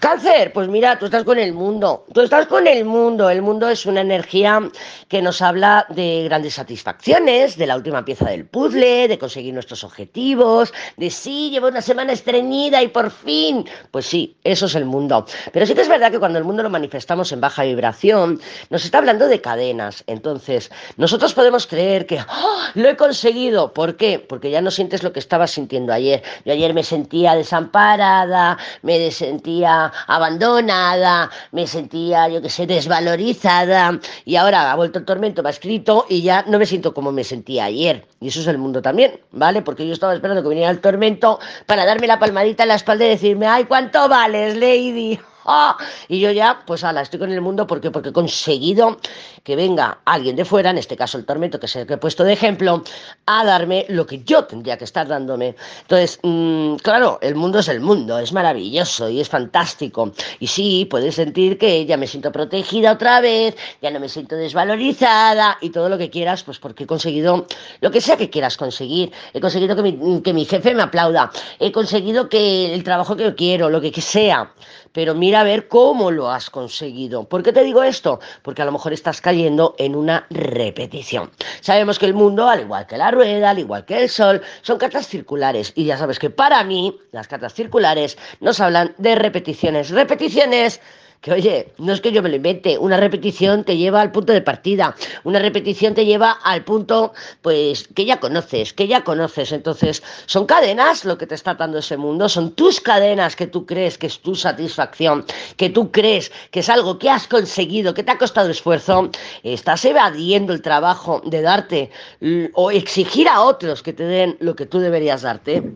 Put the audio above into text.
Cáncer, pues mira, tú estás con el mundo, tú estás con el mundo, el mundo es una energía que nos habla de grandes satisfacciones, de la última pieza del puzzle, de conseguir nuestros objetivos, de sí, llevo una semana estreñida y por fin, pues sí, eso es el mundo. Pero sí que es verdad que cuando el mundo lo manifestamos en baja vibración, nos está hablando de cadenas, entonces nosotros podemos creer que ¡Ah! lo he conseguido, ¿por qué? Porque ya no sientes lo que estabas sintiendo ayer. Yo ayer me sentía desamparada, me sentía abandonada, me sentía, yo qué sé, desvalorizada y ahora ha vuelto el tormento, me ha escrito y ya no me siento como me sentía ayer. Y eso es el mundo también, ¿vale? Porque yo estaba esperando que viniera el tormento para darme la palmadita en la espalda y decirme, ay, ¿cuánto vales, Lady? Y yo ya, pues ala, estoy con el mundo porque, porque he conseguido que venga alguien de fuera, en este caso el tormento, que es el que he puesto de ejemplo, a darme lo que yo tendría que estar dándome. Entonces, mmm, claro, el mundo es el mundo, es maravilloso y es fantástico. Y sí, puedes sentir que ya me siento protegida otra vez, ya no me siento desvalorizada y todo lo que quieras, pues porque he conseguido lo que sea que quieras conseguir. He conseguido que mi, que mi jefe me aplauda, he conseguido que el trabajo que yo quiero, lo que sea. Pero mira a ver cómo lo has conseguido. ¿Por qué te digo esto? Porque a lo mejor estás cayendo en una repetición. Sabemos que el mundo, al igual que la rueda, al igual que el sol, son cartas circulares. Y ya sabes que para mí, las cartas circulares nos hablan de repeticiones. Repeticiones que oye, no es que yo me lo invente, una repetición te lleva al punto de partida, una repetición te lleva al punto, pues, que ya conoces, que ya conoces. Entonces, son cadenas lo que te está dando ese mundo, son tus cadenas que tú crees que es tu satisfacción, que tú crees que es algo que has conseguido, que te ha costado esfuerzo, estás evadiendo el trabajo de darte o exigir a otros que te den lo que tú deberías darte.